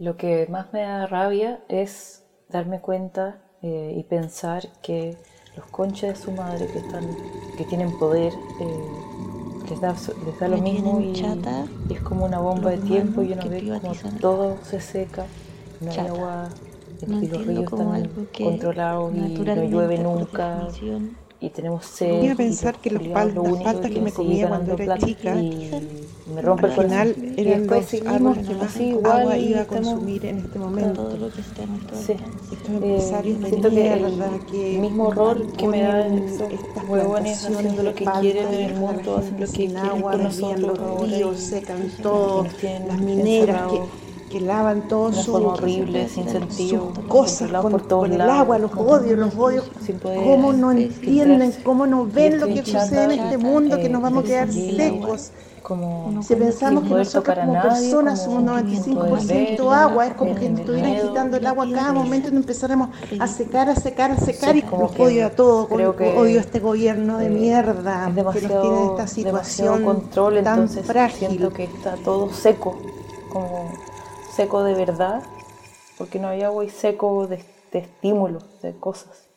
Lo que más me da rabia es darme cuenta eh, y pensar que los conches de su madre que están que tienen poder eh, les da, les da lo Me mismo y, chata y es como una bomba de tiempo y uno ve como todo se seca, no hay agua No y los ríos están controlados y no llueve nunca y tenemos sed. Iba a pensar que los culiados pal- lo paltas que quieren me comía cuando era chica, y me rompe el Al corazón. final eran los árboles que más así agua iba a consumir en este todo momento. lo que está nuestro Sí. Estos empresarios Eh, siento que el mierda que mismo horror que me dan estas huevones haciendo lo que palta quieren en el mundo, hacen lo que quieren con nosotros los ríos, secan todo, las mineras que, que lavan todo una su, forma horrible, sin sus sentido, cosas con, por con el lados, agua, los odio, los odio. sin poder ¿Cómo no entienden, filtrarse. cómo no ven lo que sucede en este mundo, que eh, nos vamos a quedar secos? como Si pensamos que nosotros como nadie, personas como somos sin poder 95% ver, agua, es como que nos estuvieran quitando el agua cada momento y empezáramos a secar, a secar, a secar Sí, y como que odio a todos, creo que, odio a este gobierno de eh, mierda es que nos tiene esta situación control, tan entonces frágil. siento que está todo seco, como seco de verdad, porque no hay agua seco de, de estímulos, de cosas.